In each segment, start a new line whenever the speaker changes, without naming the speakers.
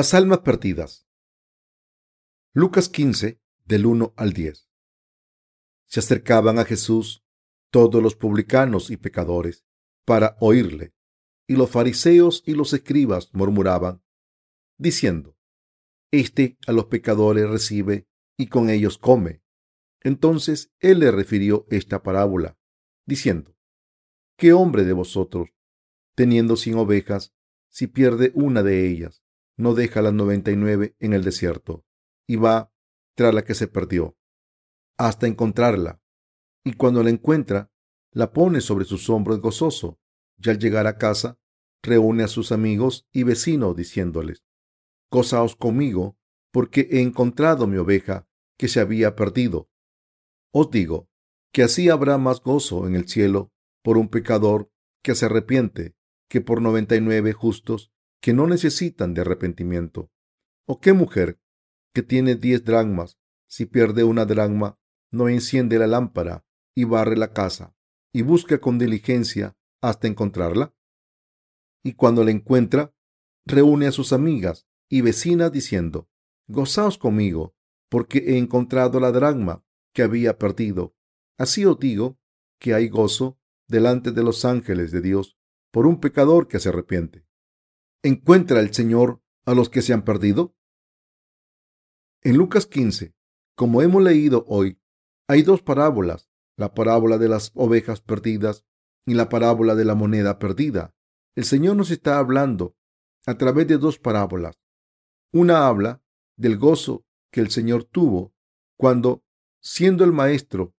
Las almas perdidas. Lucas 15, del 1 al 10. Se acercaban a Jesús todos los publicanos y pecadores para oírle, y los fariseos y los escribas murmuraban, diciendo, Este a los pecadores recibe y con ellos come. Entonces él le refirió esta parábola, diciendo, ¿Qué hombre de vosotros, teniendo cien ovejas, si pierde una de ellas, no deja las noventa y nueve en el desierto y va tras la que se perdió hasta encontrarla. Y cuando la encuentra, la pone sobre sus hombros gozoso y al llegar a casa, reúne a sus amigos y vecinos diciéndoles, Gozaos conmigo, porque he encontrado mi oveja que se había perdido. Os digo que así habrá más gozo en el cielo por un pecador que se arrepiente que por noventa y nueve justos que no necesitan de arrepentimiento? ¿O qué mujer que tiene diez dracmas, si pierde una dracma, no enciende la lámpara y barre la casa y busca con diligencia hasta encontrarla? Y cuando la encuentra, reúne a sus amigas y vecinas diciendo, Gozaos conmigo, porque he encontrado la dracma que había perdido. Así os digo que hay gozo delante de los ángeles de Dios por un pecador que se arrepiente. ¿Encuentra el Señor a los que se han perdido? En Lucas 15, como hemos leído hoy, hay dos parábolas, la parábola de las ovejas perdidas y la parábola de la moneda perdida. El Señor nos está hablando a través de dos parábolas. Una habla del gozo que el Señor tuvo cuando, siendo el maestro,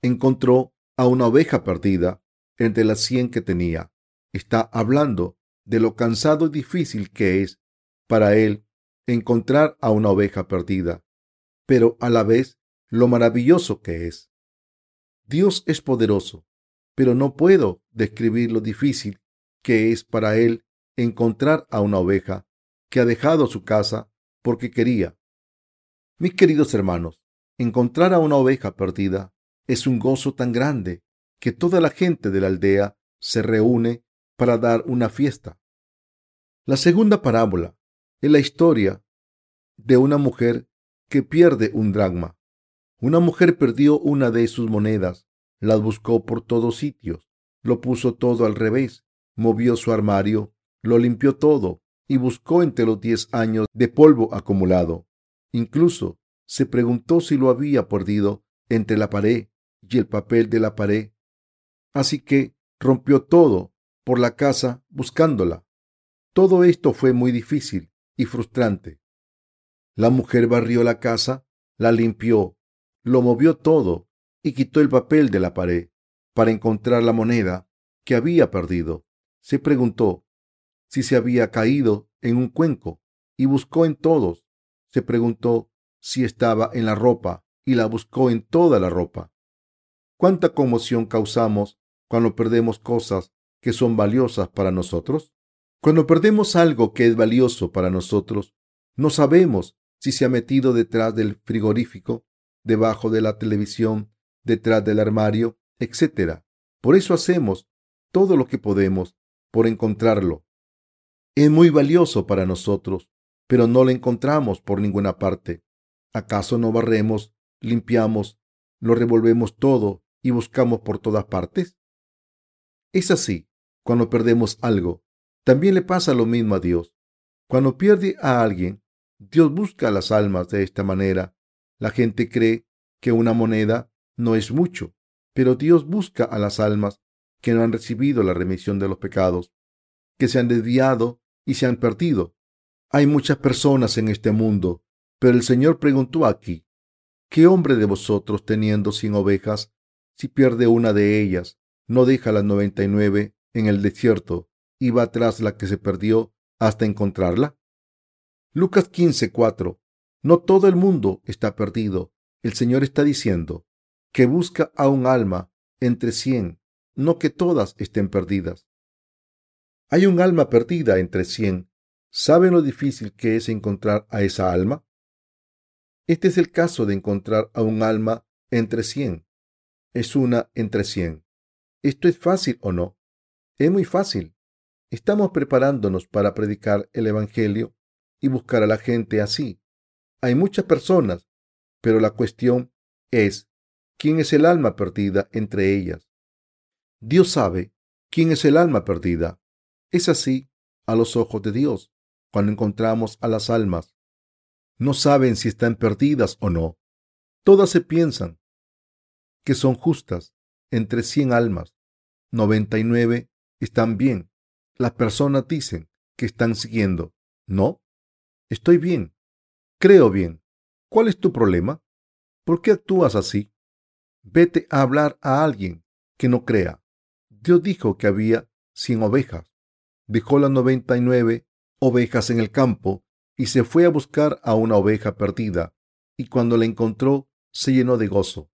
encontró a una oveja perdida entre las cien que tenía. Está hablando de lo cansado y difícil que es para él encontrar a una oveja perdida, pero a la vez lo maravilloso que es. Dios es poderoso, pero no puedo describir lo difícil que es para él encontrar a una oveja que ha dejado su casa porque quería. Mis queridos hermanos, encontrar a una oveja perdida es un gozo tan grande que toda la gente de la aldea se reúne para dar una fiesta. La segunda parábola es la historia de una mujer que pierde un dragma. Una mujer perdió una de sus monedas, las buscó por todos sitios, lo puso todo al revés, movió su armario, lo limpió todo y buscó entre los diez años de polvo acumulado. Incluso se preguntó si lo había perdido entre la pared y el papel de la pared. Así que rompió todo por la casa buscándola. Todo esto fue muy difícil y frustrante. La mujer barrió la casa, la limpió, lo movió todo y quitó el papel de la pared para encontrar la moneda que había perdido. Se preguntó si se había caído en un cuenco y buscó en todos. Se preguntó si estaba en la ropa y la buscó en toda la ropa. ¿Cuánta conmoción causamos cuando perdemos cosas que son valiosas para nosotros? Cuando perdemos algo que es valioso para nosotros, no sabemos si se ha metido detrás del frigorífico, debajo de la televisión, detrás del armario, etc. Por eso hacemos todo lo que podemos por encontrarlo. Es muy valioso para nosotros, pero no lo encontramos por ninguna parte. ¿Acaso no barremos, limpiamos, lo revolvemos todo y buscamos por todas partes? Es así cuando perdemos algo. También le pasa lo mismo a Dios. Cuando pierde a alguien, Dios busca las almas de esta manera. La gente cree que una moneda no es mucho, pero Dios busca a las almas que no han recibido la remisión de los pecados, que se han desviado y se han perdido. Hay muchas personas en este mundo, pero el Señor preguntó aquí, ¿qué hombre de vosotros teniendo cien ovejas, si pierde una de ellas, no deja las noventa y nueve en el desierto va tras la que se perdió hasta encontrarla? Lucas 15:4. No todo el mundo está perdido. El Señor está diciendo que busca a un alma entre cien, no que todas estén perdidas. Hay un alma perdida entre cien. ¿Saben lo difícil que es encontrar a esa alma? Este es el caso de encontrar a un alma entre cien. Es una entre cien. ¿Esto es fácil o no? Es muy fácil. Estamos preparándonos para predicar el Evangelio y buscar a la gente así. Hay muchas personas, pero la cuestión es quién es el alma perdida entre ellas. Dios sabe quién es el alma perdida. Es así a los ojos de Dios cuando encontramos a las almas. No saben si están perdidas o no. Todas se piensan que son justas entre cien almas. Noventa y nueve están bien. Las personas dicen que están siguiendo. No, estoy bien. Creo bien. ¿Cuál es tu problema? ¿Por qué actúas así? Vete a hablar a alguien que no crea. Dios dijo que había cien ovejas. Dejó las noventa y nueve ovejas en el campo y se fue a buscar a una oveja perdida. Y cuando la encontró, se llenó de gozo.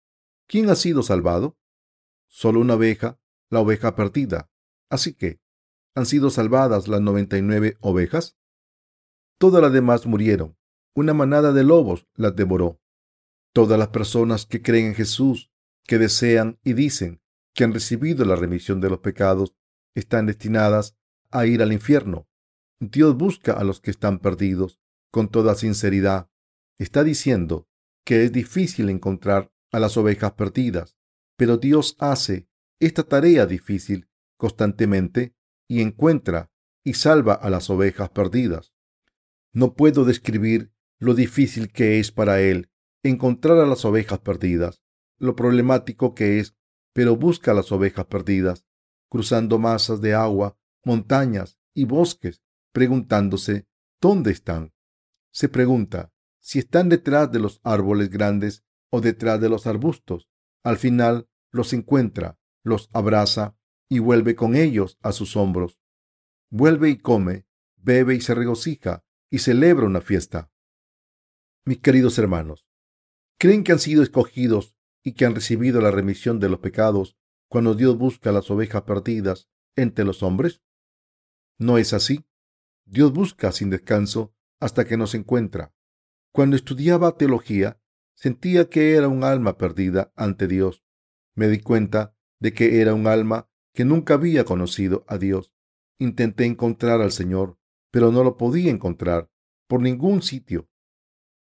¿Quién ha sido salvado? Solo una oveja, la oveja perdida. Así que, ¿han sido salvadas las noventa y nueve ovejas? Todas las demás murieron. Una manada de lobos las devoró. Todas las personas que creen en Jesús, que desean y dicen que han recibido la remisión de los pecados, están destinadas a ir al infierno. Dios busca a los que están perdidos con toda sinceridad. Está diciendo que es difícil encontrar a las ovejas perdidas, pero Dios hace esta tarea difícil constantemente y encuentra y salva a las ovejas perdidas. No puedo describir lo difícil que es para Él encontrar a las ovejas perdidas, lo problemático que es, pero busca a las ovejas perdidas, cruzando masas de agua, montañas y bosques, preguntándose ¿dónde están? Se pregunta si están detrás de los árboles grandes o detrás de los arbustos. Al final los encuentra, los abraza y vuelve con ellos a sus hombros. Vuelve y come, bebe y se regocija y celebra una fiesta. Mis queridos hermanos, ¿creen que han sido escogidos y que han recibido la remisión de los pecados cuando Dios busca las ovejas perdidas entre los hombres? No es así. Dios busca sin descanso hasta que nos encuentra. Cuando estudiaba teología, Sentía que era un alma perdida ante Dios. Me di cuenta de que era un alma que nunca había conocido a Dios. Intenté encontrar al Señor, pero no lo podía encontrar por ningún sitio.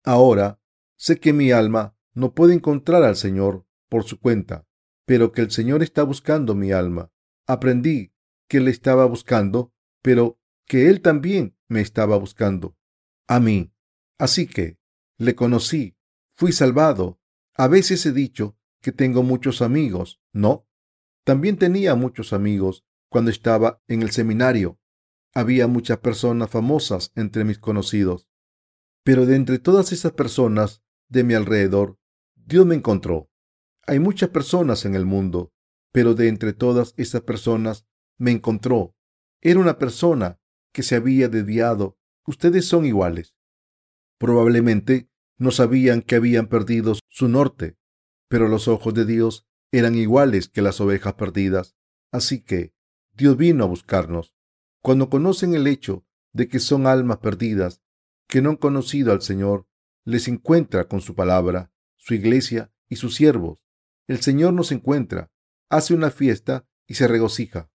Ahora sé que mi alma no puede encontrar al Señor por su cuenta, pero que el Señor está buscando mi alma. Aprendí que Él estaba buscando, pero que Él también me estaba buscando a mí. Así que le conocí Fui salvado. A veces he dicho que tengo muchos amigos. No. También tenía muchos amigos cuando estaba en el seminario. Había muchas personas famosas entre mis conocidos. Pero de entre todas esas personas de mi alrededor, Dios me encontró. Hay muchas personas en el mundo, pero de entre todas esas personas me encontró. Era una persona que se había desviado. Ustedes son iguales. Probablemente no sabían que habían perdido su norte, pero los ojos de Dios eran iguales que las ovejas perdidas. Así que Dios vino a buscarnos. Cuando conocen el hecho de que son almas perdidas, que no han conocido al Señor, les encuentra con su palabra, su iglesia y sus siervos. El Señor nos encuentra, hace una fiesta y se regocija.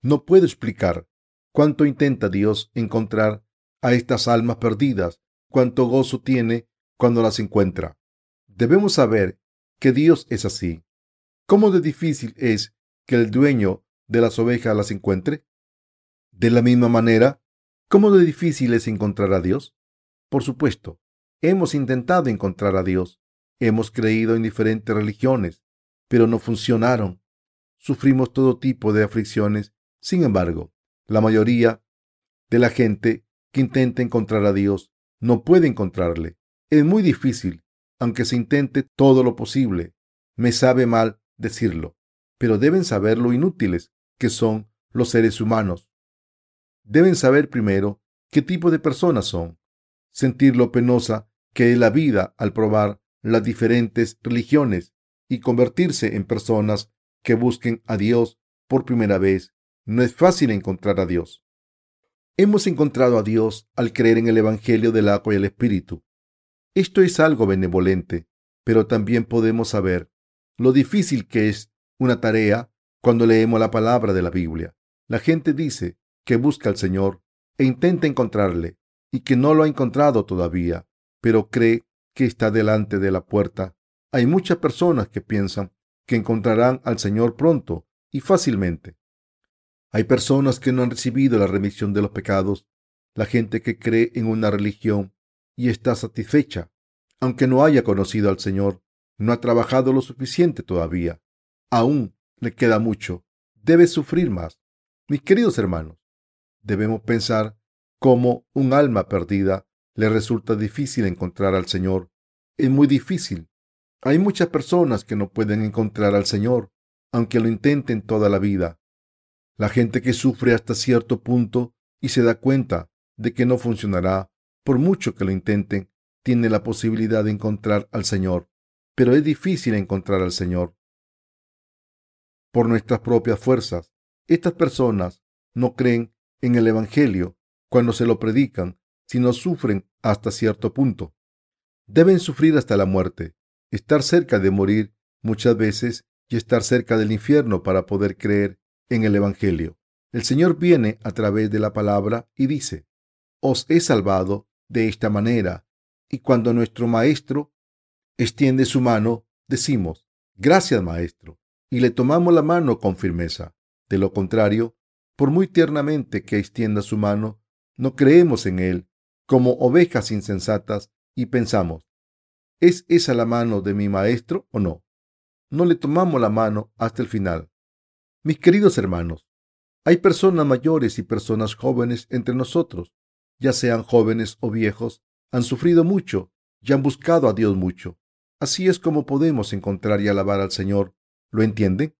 No puedo explicar cuánto intenta Dios encontrar a estas almas perdidas, cuánto gozo tiene cuando las encuentra. Debemos saber que Dios es así. ¿Cómo de difícil es que el dueño de las ovejas las encuentre? De la misma manera, ¿cómo de difícil es encontrar a Dios? Por supuesto, hemos intentado encontrar a Dios. Hemos creído en diferentes religiones, pero no funcionaron. Sufrimos todo tipo de aflicciones. Sin embargo, la mayoría de la gente que intenta encontrar a Dios no puede encontrarle. Es muy difícil, aunque se intente todo lo posible. Me sabe mal decirlo, pero deben saber lo inútiles que son los seres humanos. Deben saber primero qué tipo de personas son, sentir lo penosa que es la vida al probar las diferentes religiones y convertirse en personas que busquen a Dios por primera vez. No es fácil encontrar a Dios. Hemos encontrado a Dios al creer en el Evangelio del agua y el Espíritu. Esto es algo benevolente, pero también podemos saber lo difícil que es una tarea cuando leemos la palabra de la Biblia. La gente dice que busca al Señor e intenta encontrarle, y que no lo ha encontrado todavía, pero cree que está delante de la puerta. Hay muchas personas que piensan que encontrarán al Señor pronto y fácilmente. Hay personas que no han recibido la remisión de los pecados. La gente que cree en una religión y está satisfecha, aunque no haya conocido al Señor, no ha trabajado lo suficiente todavía. Aún le queda mucho. Debe sufrir más. Mis queridos hermanos, debemos pensar cómo un alma perdida le resulta difícil encontrar al Señor. Es muy difícil. Hay muchas personas que no pueden encontrar al Señor, aunque lo intenten toda la vida. La gente que sufre hasta cierto punto y se da cuenta de que no funcionará, por mucho que lo intenten, tiene la posibilidad de encontrar al Señor. Pero es difícil encontrar al Señor. Por nuestras propias fuerzas, estas personas no creen en el Evangelio cuando se lo predican, sino sufren hasta cierto punto. Deben sufrir hasta la muerte, estar cerca de morir muchas veces y estar cerca del infierno para poder creer en el Evangelio. El Señor viene a través de la palabra y dice, os he salvado de esta manera. Y cuando nuestro Maestro extiende su mano, decimos, gracias Maestro, y le tomamos la mano con firmeza. De lo contrario, por muy tiernamente que extienda su mano, no creemos en él como ovejas insensatas y pensamos, ¿es esa la mano de mi maestro o no? No le tomamos la mano hasta el final. Mis queridos hermanos, hay personas mayores y personas jóvenes entre nosotros, ya sean jóvenes o viejos, han sufrido mucho y han buscado a Dios mucho. Así es como podemos encontrar y alabar al Señor. ¿Lo entienden?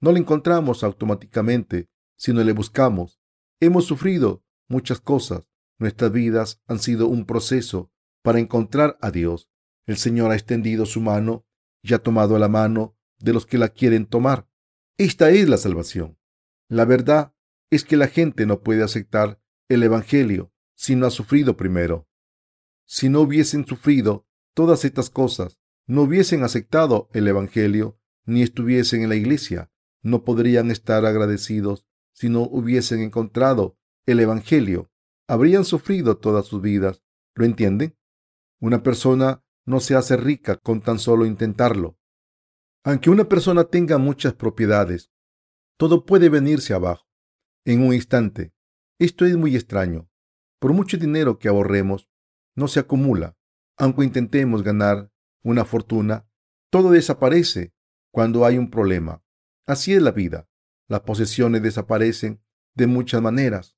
No le encontramos automáticamente, sino le buscamos. Hemos sufrido muchas cosas. Nuestras vidas han sido un proceso para encontrar a Dios. El Señor ha extendido su mano y ha tomado la mano de los que la quieren tomar. Esta es la salvación. La verdad es que la gente no puede aceptar el Evangelio si no ha sufrido primero. Si no hubiesen sufrido todas estas cosas, no hubiesen aceptado el Evangelio ni estuviesen en la iglesia, no podrían estar agradecidos si no hubiesen encontrado el Evangelio. Habrían sufrido todas sus vidas. ¿Lo entienden? Una persona no se hace rica con tan solo intentarlo. Aunque una persona tenga muchas propiedades, todo puede venirse abajo en un instante. Esto es muy extraño. Por mucho dinero que ahorremos, no se acumula. Aunque intentemos ganar una fortuna, todo desaparece cuando hay un problema. Así es la vida. Las posesiones desaparecen de muchas maneras.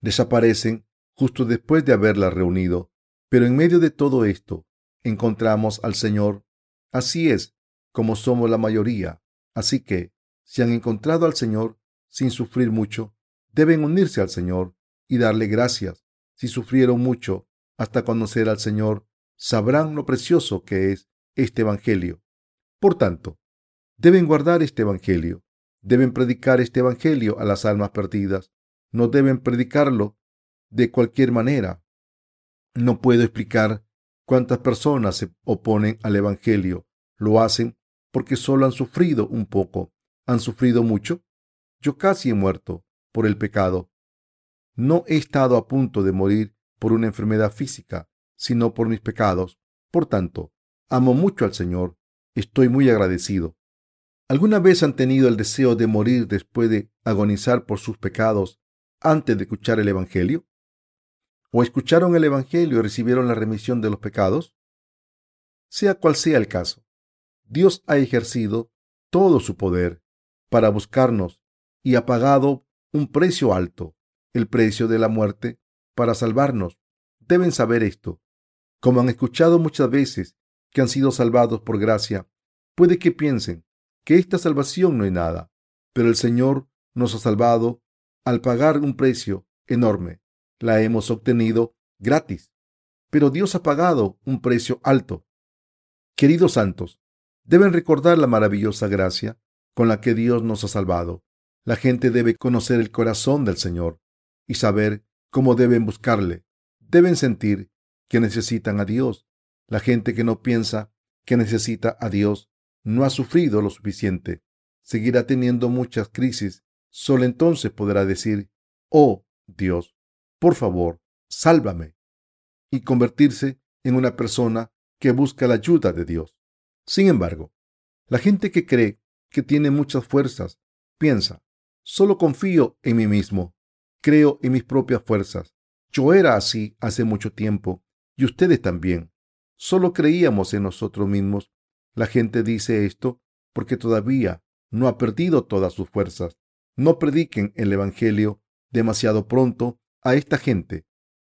Desaparecen justo después de haberlas reunido. Pero en medio de todo esto, encontramos al Señor. Así es como somos la mayoría. Así que, si han encontrado al Señor sin sufrir mucho, deben unirse al Señor y darle gracias. Si sufrieron mucho hasta conocer al Señor, sabrán lo precioso que es este Evangelio. Por tanto, deben guardar este Evangelio, deben predicar este Evangelio a las almas perdidas, no deben predicarlo de cualquier manera. No puedo explicar cuántas personas se oponen al Evangelio. Lo hacen porque solo han sufrido un poco. ¿Han sufrido mucho? Yo casi he muerto por el pecado. No he estado a punto de morir por una enfermedad física, sino por mis pecados. Por tanto, amo mucho al Señor. Estoy muy agradecido. ¿Alguna vez han tenido el deseo de morir después de agonizar por sus pecados antes de escuchar el Evangelio? ¿O escucharon el Evangelio y recibieron la remisión de los pecados? Sea cual sea el caso, Dios ha ejercido todo su poder para buscarnos y ha pagado un precio alto, el precio de la muerte, para salvarnos. Deben saber esto. Como han escuchado muchas veces que han sido salvados por gracia, puede que piensen que esta salvación no es nada, pero el Señor nos ha salvado al pagar un precio enorme. La hemos obtenido gratis, pero Dios ha pagado un precio alto. Queridos santos, deben recordar la maravillosa gracia con la que Dios nos ha salvado. La gente debe conocer el corazón del Señor y saber cómo deben buscarle. Deben sentir que necesitan a Dios. La gente que no piensa que necesita a Dios no ha sufrido lo suficiente. Seguirá teniendo muchas crisis. Solo entonces podrá decir, oh Dios, por favor, sálvame. y convertirse en una persona que busca la ayuda de Dios. Sin embargo, la gente que cree que tiene muchas fuerzas piensa, solo confío en mí mismo, creo en mis propias fuerzas. Yo era así hace mucho tiempo y ustedes también. Solo creíamos en nosotros mismos. La gente dice esto porque todavía no ha perdido todas sus fuerzas. No prediquen el Evangelio demasiado pronto a esta gente,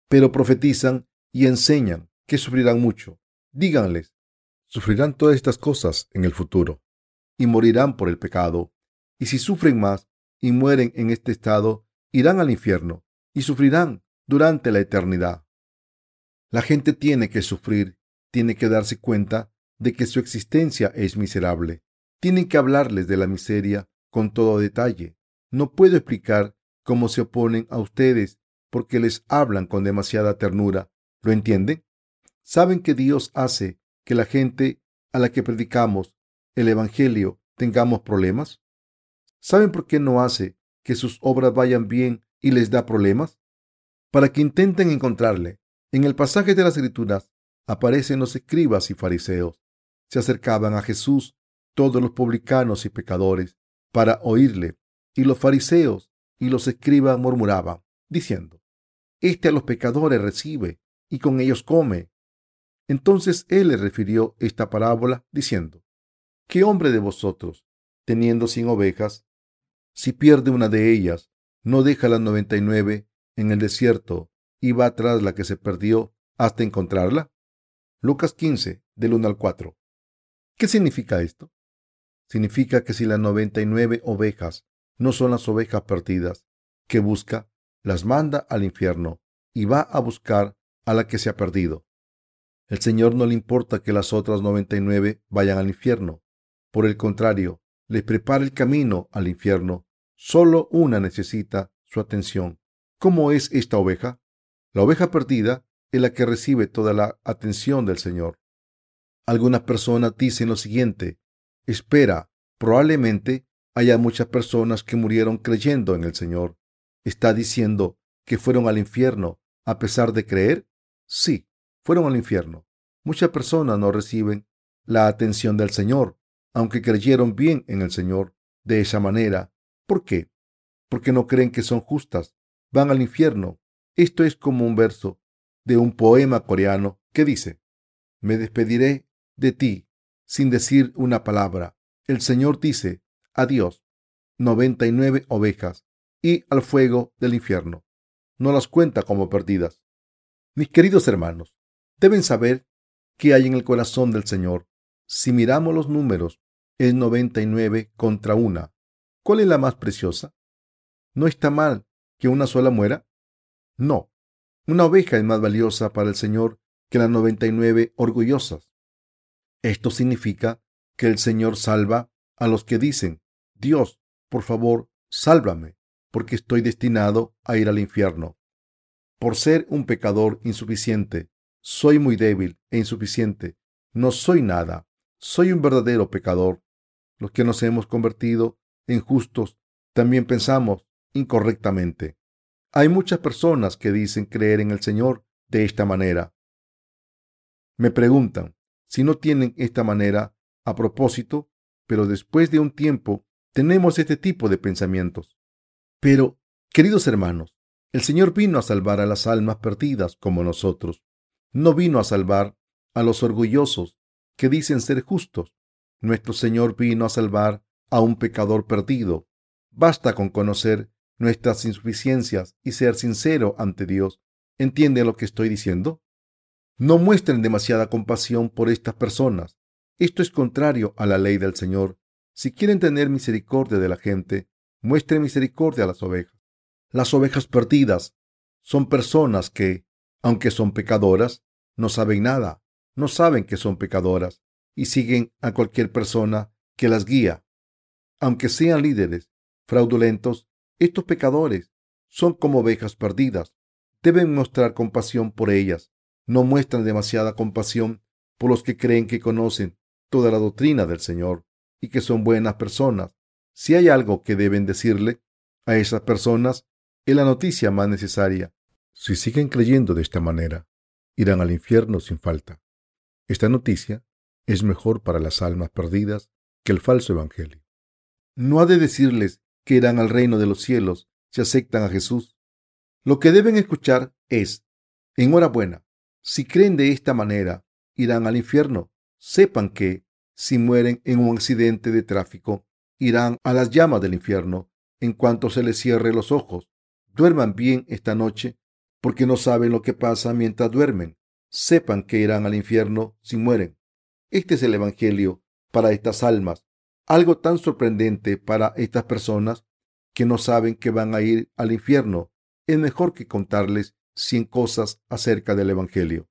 pero profetizan y enseñan que sufrirán mucho. Díganles, sufrirán todas estas cosas en el futuro y morirán por el pecado. Y si sufren más y mueren en este estado, irán al infierno y sufrirán durante la eternidad. La gente tiene que sufrir, tiene que darse cuenta de que su existencia es miserable. Tienen que hablarles de la miseria con todo detalle. No puedo explicar cómo se oponen a ustedes porque les hablan con demasiada ternura. ¿Lo entienden? ¿Saben que Dios hace que la gente a la que predicamos el Evangelio tengamos problemas? ¿Saben por qué no hace que sus obras vayan bien y les da problemas? Para que intenten encontrarle. En el pasaje de las Escrituras aparecen los escribas y fariseos. Se acercaban a Jesús todos los publicanos y pecadores para oírle, y los fariseos y los escribas murmuraban, diciendo, Este a los pecadores recibe y con ellos come. Entonces él le refirió esta parábola, diciendo, ¿Qué hombre de vosotros, teniendo cien ovejas, si pierde una de ellas, no deja las noventa y nueve en el desierto y va tras la que se perdió hasta encontrarla? Lucas 15, del 1 al 4. ¿Qué significa esto? Significa que si las noventa y nueve ovejas no son las ovejas perdidas que busca, las manda al infierno y va a buscar a la que se ha perdido. El Señor no le importa que las otras noventa y nueve vayan al infierno. Por el contrario, les prepara el camino al infierno. Solo una necesita su atención. ¿Cómo es esta oveja? La oveja perdida es la que recibe toda la atención del Señor. Algunas personas dicen lo siguiente, espera, probablemente haya muchas personas que murieron creyendo en el Señor. ¿Está diciendo que fueron al infierno a pesar de creer? Sí, fueron al infierno. Muchas personas no reciben la atención del Señor, aunque creyeron bien en el Señor de esa manera. ¿Por qué? Porque no creen que son justas. Van al infierno. Esto es como un verso de un poema coreano que dice, Me despediré de ti sin decir una palabra. El Señor dice, adiós, noventa y nueve ovejas, y al fuego del infierno. No las cuenta como perdidas. Mis queridos hermanos, deben saber qué hay en el corazón del Señor. Si miramos los números, es noventa y nueve contra una. ¿Cuál es la más preciosa? ¿No está mal que una sola muera? No. Una oveja es más valiosa para el Señor que las noventa y nueve orgullosas. Esto significa que el Señor salva a los que dicen, Dios, por favor, sálvame, porque estoy destinado a ir al infierno. Por ser un pecador insuficiente, soy muy débil e insuficiente, no soy nada, soy un verdadero pecador. Los que nos hemos convertido en justos también pensamos incorrectamente. Hay muchas personas que dicen creer en el Señor de esta manera. Me preguntan si no tienen esta manera a propósito, pero después de un tiempo tenemos este tipo de pensamientos. Pero, queridos hermanos, el Señor vino a salvar a las almas perdidas como nosotros. No vino a salvar a los orgullosos que dicen ser justos. Nuestro Señor vino a salvar a un pecador perdido. Basta con conocer nuestras insuficiencias y ser sincero ante Dios. ¿Entiende lo que estoy diciendo? No muestren demasiada compasión por estas personas. Esto es contrario a la ley del Señor. Si quieren tener misericordia de la gente, muestren misericordia a las ovejas. Las ovejas perdidas son personas que, aunque son pecadoras, no saben nada, no saben que son pecadoras y siguen a cualquier persona que las guía. Aunque sean líderes fraudulentos, estos pecadores son como ovejas perdidas. Deben mostrar compasión por ellas. No muestran demasiada compasión por los que creen que conocen toda la doctrina del Señor y que son buenas personas. Si hay algo que deben decirle a esas personas, es la noticia más necesaria. Si siguen creyendo de esta manera, irán al infierno sin falta. Esta noticia es mejor para las almas perdidas que el falso evangelio. No ha de decirles que irán al reino de los cielos si aceptan a Jesús. Lo que deben escuchar es, enhorabuena, si creen de esta manera, irán al infierno. Sepan que, si mueren en un accidente de tráfico, irán a las llamas del infierno en cuanto se les cierre los ojos. Duerman bien esta noche, porque no saben lo que pasa mientras duermen. Sepan que irán al infierno si mueren. Este es el Evangelio para estas almas, algo tan sorprendente para estas personas que no saben que van a ir al infierno. Es mejor que contarles cien cosas acerca del Evangelio.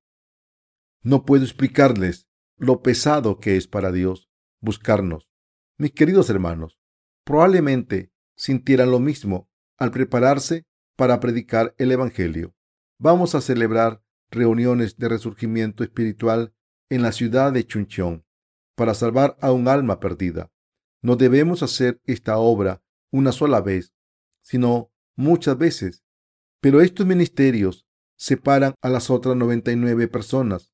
No puedo explicarles lo pesado que es para Dios buscarnos. Mis queridos hermanos, probablemente sintieran lo mismo al prepararse para predicar el Evangelio. Vamos a celebrar reuniones de resurgimiento espiritual en la ciudad de Chuncheon para salvar a un alma perdida. No debemos hacer esta obra una sola vez, sino muchas veces. Pero estos ministerios separan a las otras 99 personas.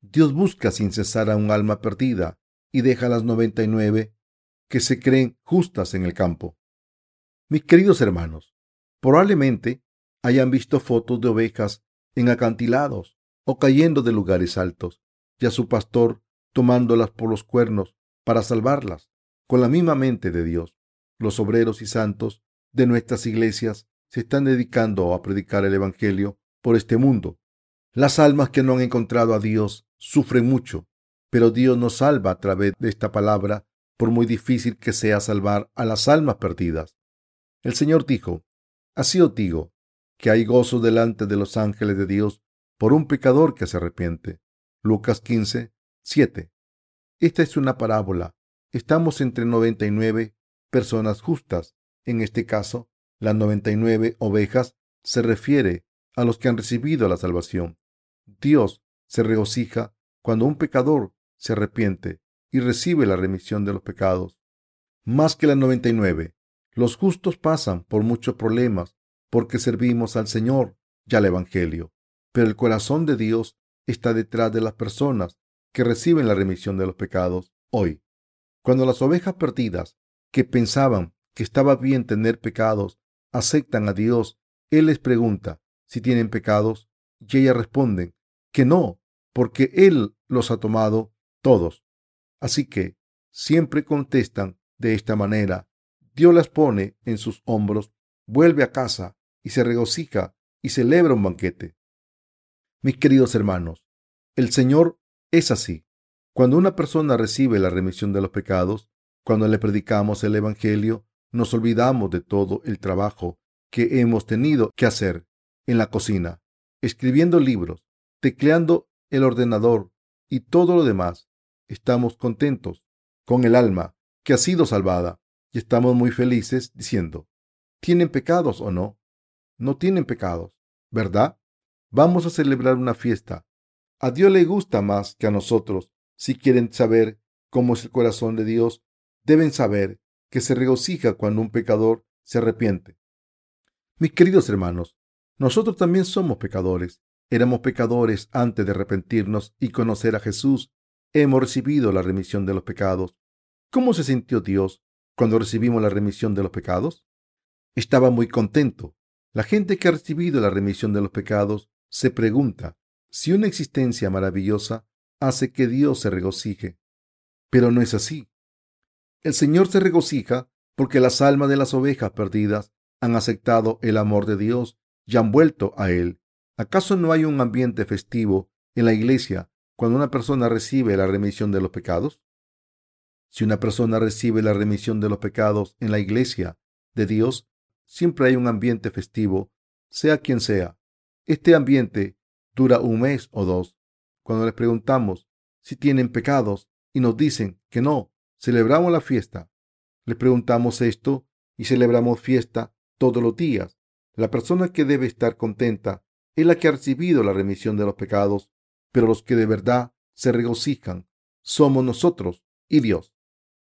Dios busca sin cesar a un alma perdida y deja a las 99 que se creen justas en el campo. Mis queridos hermanos, probablemente hayan visto fotos de ovejas en acantilados o cayendo de lugares altos, y a su pastor tomándolas por los cuernos para salvarlas, con la misma mente de Dios. Los obreros y santos de nuestras iglesias se están dedicando a predicar el Evangelio por este mundo. Las almas que no han encontrado a Dios sufren mucho, pero Dios nos salva a través de esta palabra, por muy difícil que sea salvar a las almas perdidas. El Señor dijo, Así os digo, que hay gozo delante de los ángeles de Dios por un pecador que se arrepiente. Lucas 15, 7. Esta es una parábola. Estamos entre 99 personas justas. En este caso, las 99 ovejas se refiere a los que han recibido la salvación. Dios se regocija cuando un pecador se arrepiente y recibe la remisión de los pecados. Más que las 99, los justos pasan por muchos problemas porque servimos al Señor y al Evangelio. Pero el corazón de Dios está detrás de las personas que reciben la remisión de los pecados hoy. Cuando las ovejas perdidas, que pensaban que estaba bien tener pecados, aceptan a Dios, Él les pregunta si tienen pecados y ellas responden que no, porque Él los ha tomado todos. Así que siempre contestan de esta manera Dios las pone en sus hombros, vuelve a casa y se regocija y celebra un banquete. Mis queridos hermanos, el Señor es así. Cuando una persona recibe la remisión de los pecados, cuando le predicamos el Evangelio, nos olvidamos de todo el trabajo que hemos tenido que hacer en la cocina, escribiendo libros, tecleando el ordenador y todo lo demás. Estamos contentos con el alma que ha sido salvada y estamos muy felices diciendo, ¿tienen pecados o no? No tienen pecados, ¿verdad? Vamos a celebrar una fiesta. A Dios le gusta más que a nosotros. Si quieren saber cómo es el corazón de Dios, deben saber que se regocija cuando un pecador se arrepiente. Mis queridos hermanos, nosotros también somos pecadores. Éramos pecadores antes de arrepentirnos y conocer a Jesús. Hemos recibido la remisión de los pecados. ¿Cómo se sintió Dios cuando recibimos la remisión de los pecados? Estaba muy contento. La gente que ha recibido la remisión de los pecados se pregunta si una existencia maravillosa hace que Dios se regocije. Pero no es así. El Señor se regocija porque las almas de las ovejas perdidas han aceptado el amor de Dios y han vuelto a Él. ¿Acaso no hay un ambiente festivo en la iglesia cuando una persona recibe la remisión de los pecados? Si una persona recibe la remisión de los pecados en la iglesia de Dios, siempre hay un ambiente festivo, sea quien sea. Este ambiente dura un mes o dos. Cuando les preguntamos si tienen pecados y nos dicen que no, celebramos la fiesta. Les preguntamos esto y celebramos fiesta todos los días. La persona que debe estar contenta es la que ha recibido la remisión de los pecados, pero los que de verdad se regocijan somos nosotros y Dios.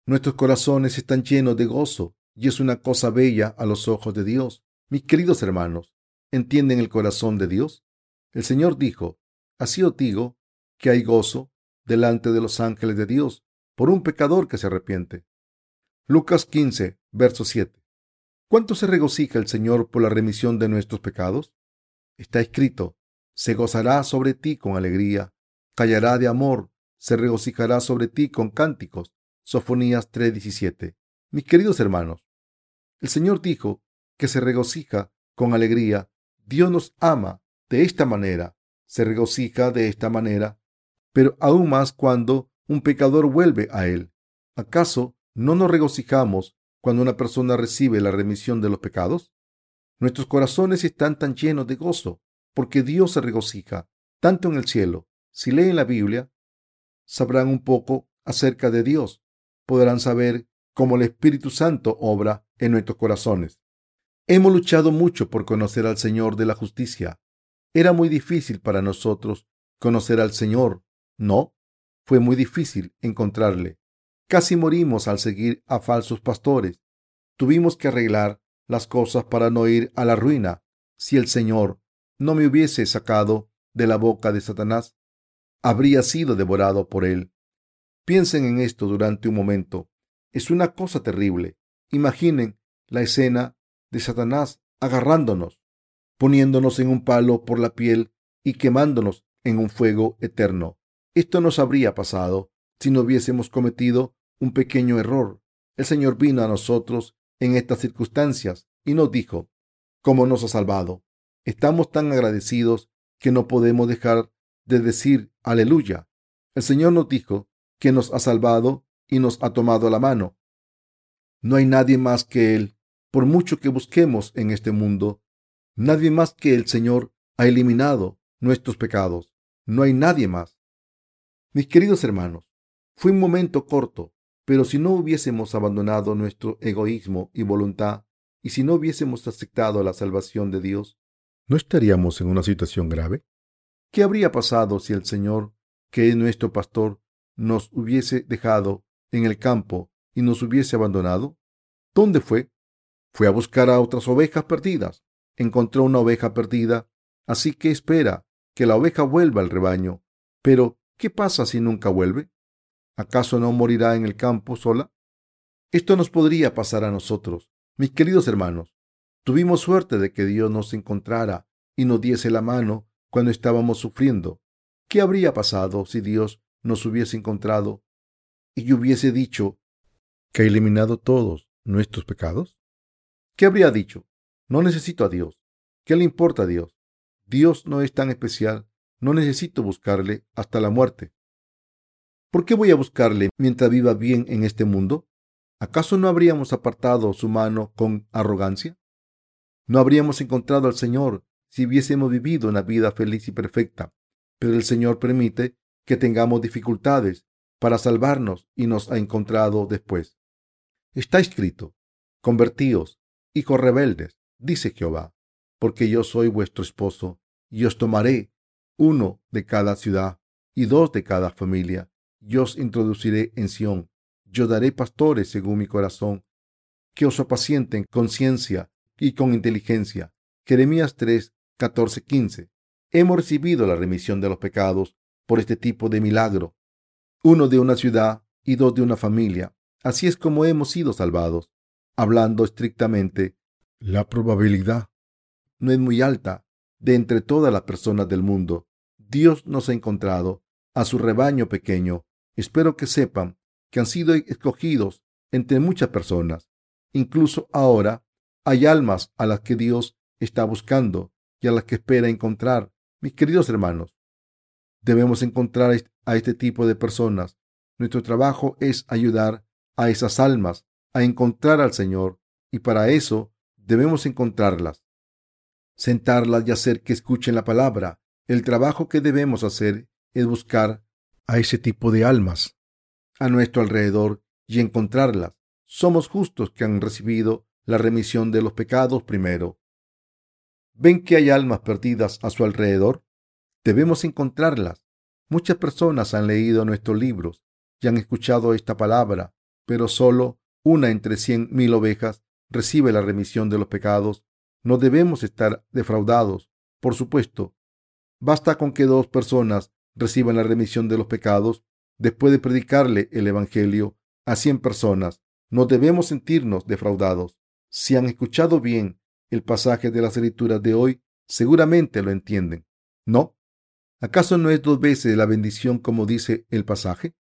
Nuestros corazones están llenos de gozo y es una cosa bella a los ojos de Dios. Mis queridos hermanos, ¿entienden el corazón de Dios? El Señor dijo, Así os digo que hay gozo delante de los ángeles de Dios por un pecador que se arrepiente. Lucas 15, verso 7. ¿Cuánto se regocija el Señor por la remisión de nuestros pecados? Está escrito, se gozará sobre ti con alegría, callará de amor, se regocijará sobre ti con cánticos. Sofonías 3:17. Mis queridos hermanos, el Señor dijo que se regocija con alegría. Dios nos ama de esta manera, se regocija de esta manera, pero aún más cuando un pecador vuelve a Él. ¿Acaso no nos regocijamos cuando una persona recibe la remisión de los pecados? Nuestros corazones están tan llenos de gozo porque Dios se regocija tanto en el cielo. Si leen la Biblia, sabrán un poco acerca de Dios. Podrán saber cómo el Espíritu Santo obra en nuestros corazones. Hemos luchado mucho por conocer al Señor de la justicia. Era muy difícil para nosotros conocer al Señor. No, fue muy difícil encontrarle. Casi morimos al seguir a falsos pastores. Tuvimos que arreglar las cosas para no ir a la ruina. Si el Señor no me hubiese sacado de la boca de Satanás, habría sido devorado por él. Piensen en esto durante un momento. Es una cosa terrible. Imaginen la escena de Satanás agarrándonos, poniéndonos en un palo por la piel y quemándonos en un fuego eterno. Esto nos habría pasado si no hubiésemos cometido un pequeño error. El Señor vino a nosotros en estas circunstancias y nos dijo cómo nos ha salvado. Estamos tan agradecidos que no podemos dejar de decir aleluya. El Señor nos dijo que nos ha salvado y nos ha tomado la mano. No hay nadie más que Él, por mucho que busquemos en este mundo. Nadie más que el Señor ha eliminado nuestros pecados. No hay nadie más. Mis queridos hermanos, fue un momento corto, pero si no hubiésemos abandonado nuestro egoísmo y voluntad, y si no hubiésemos aceptado la salvación de Dios, ¿no estaríamos en una situación grave? ¿Qué habría pasado si el Señor, que es nuestro pastor, nos hubiese dejado en el campo y nos hubiese abandonado? ¿Dónde fue? Fue a buscar a otras ovejas perdidas. Encontró una oveja perdida, así que espera que la oveja vuelva al rebaño. Pero, ¿qué pasa si nunca vuelve? ¿Acaso no morirá en el campo sola? Esto nos podría pasar a nosotros. Mis queridos hermanos, tuvimos suerte de que Dios nos encontrara y nos diese la mano cuando estábamos sufriendo. ¿Qué habría pasado si Dios nos hubiese encontrado y hubiese dicho que ha eliminado todos nuestros pecados? ¿Qué habría dicho? No necesito a Dios. ¿Qué le importa a Dios? Dios no es tan especial. No necesito buscarle hasta la muerte. ¿Por qué voy a buscarle mientras viva bien en este mundo? ¿Acaso no habríamos apartado su mano con arrogancia? ¿No habríamos encontrado al Señor si hubiésemos vivido una vida feliz y perfecta? Pero el Señor permite que tengamos dificultades para salvarnos y nos ha encontrado después. Está escrito, convertíos, hijos rebeldes, dice Jehová, porque yo soy vuestro esposo, y os tomaré uno de cada ciudad y dos de cada familia, yo os introduciré en Sión. Yo daré pastores según mi corazón, que os apacienten con ciencia y con inteligencia. Jeremías 3, 14, 15. Hemos recibido la remisión de los pecados por este tipo de milagro. Uno de una ciudad y dos de una familia. Así es como hemos sido salvados. Hablando estrictamente, la probabilidad no es muy alta de entre todas las personas del mundo. Dios nos ha encontrado a su rebaño pequeño Espero que sepan que han sido escogidos entre muchas personas. Incluso ahora hay almas a las que Dios está buscando y a las que espera encontrar. Mis queridos hermanos, debemos encontrar a este tipo de personas. Nuestro trabajo es ayudar a esas almas a encontrar al Señor y para eso debemos encontrarlas, sentarlas y hacer que escuchen la palabra. El trabajo que debemos hacer es buscar a ese tipo de almas a nuestro alrededor y encontrarlas. Somos justos que han recibido la remisión de los pecados primero. ¿Ven que hay almas perdidas a su alrededor? Debemos encontrarlas. Muchas personas han leído nuestros libros y han escuchado esta palabra, pero solo una entre cien mil ovejas recibe la remisión de los pecados. No debemos estar defraudados. Por supuesto, Basta con que dos personas reciban la remisión de los pecados después de predicarle el Evangelio a cien personas. No debemos sentirnos defraudados. Si han escuchado bien el pasaje de las escrituras de hoy, seguramente lo entienden. ¿No? ¿Acaso no es dos veces la bendición como dice el pasaje?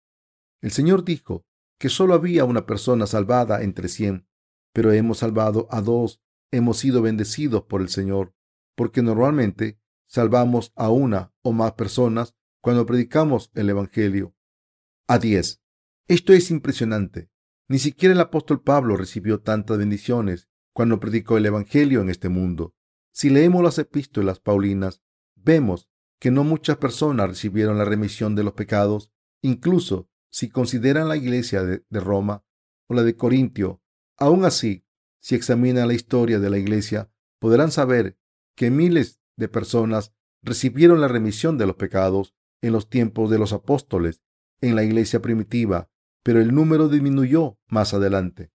El Señor dijo que solo había una persona salvada entre cien, pero hemos salvado a dos, hemos sido bendecidos por el Señor, porque normalmente salvamos a una o más personas cuando predicamos el Evangelio. A diez. Esto es impresionante. Ni siquiera el apóstol Pablo recibió tantas bendiciones cuando predicó el Evangelio en este mundo. Si leemos las epístolas paulinas, vemos que no muchas personas recibieron la remisión de los pecados, incluso si consideran la iglesia de, Roma o la de Corintio. Aún así, si examinan la historia de la iglesia, podrán saber que miles de personas recibieron la remisión de los pecados en los tiempos de los apóstoles en la iglesia primitiva, pero el número disminuyó más adelante.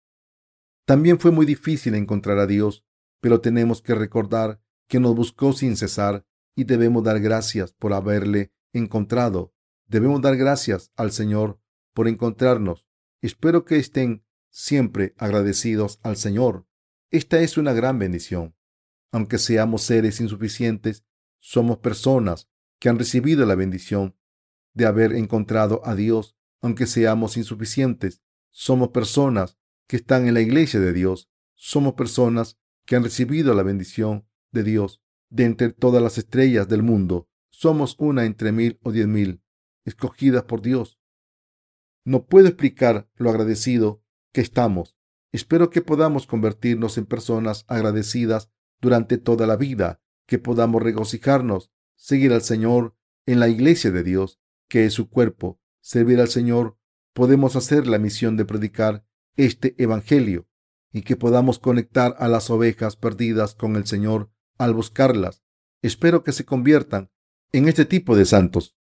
También fue muy difícil encontrar a Dios, pero tenemos que recordar que nos buscó sin cesar y debemos dar gracias por haberle encontrado. Debemos dar gracias al Señor por encontrarnos. Espero que estén siempre agradecidos al Señor. Esta es una gran bendición. Aunque seamos seres insuficientes, somos personas que han recibido la bendición de haber encontrado a Dios. Aunque seamos insuficientes, somos personas que están en la iglesia de Dios. Somos personas que han recibido la bendición de Dios de entre todas las estrellas del mundo. Somos una entre mil o diez mil, escogidas por Dios. No puedo explicar lo agradecido que estamos. Espero que podamos convertirnos en personas agradecidas durante toda la vida, que podamos regocijarnos, seguir al Señor en la iglesia de Dios, que es su cuerpo, servir al Señor. Podemos hacer la misión de predicar este Evangelio y que podamos conectar a las ovejas perdidas con el Señor al buscarlas. Espero que se conviertan en este tipo de santos.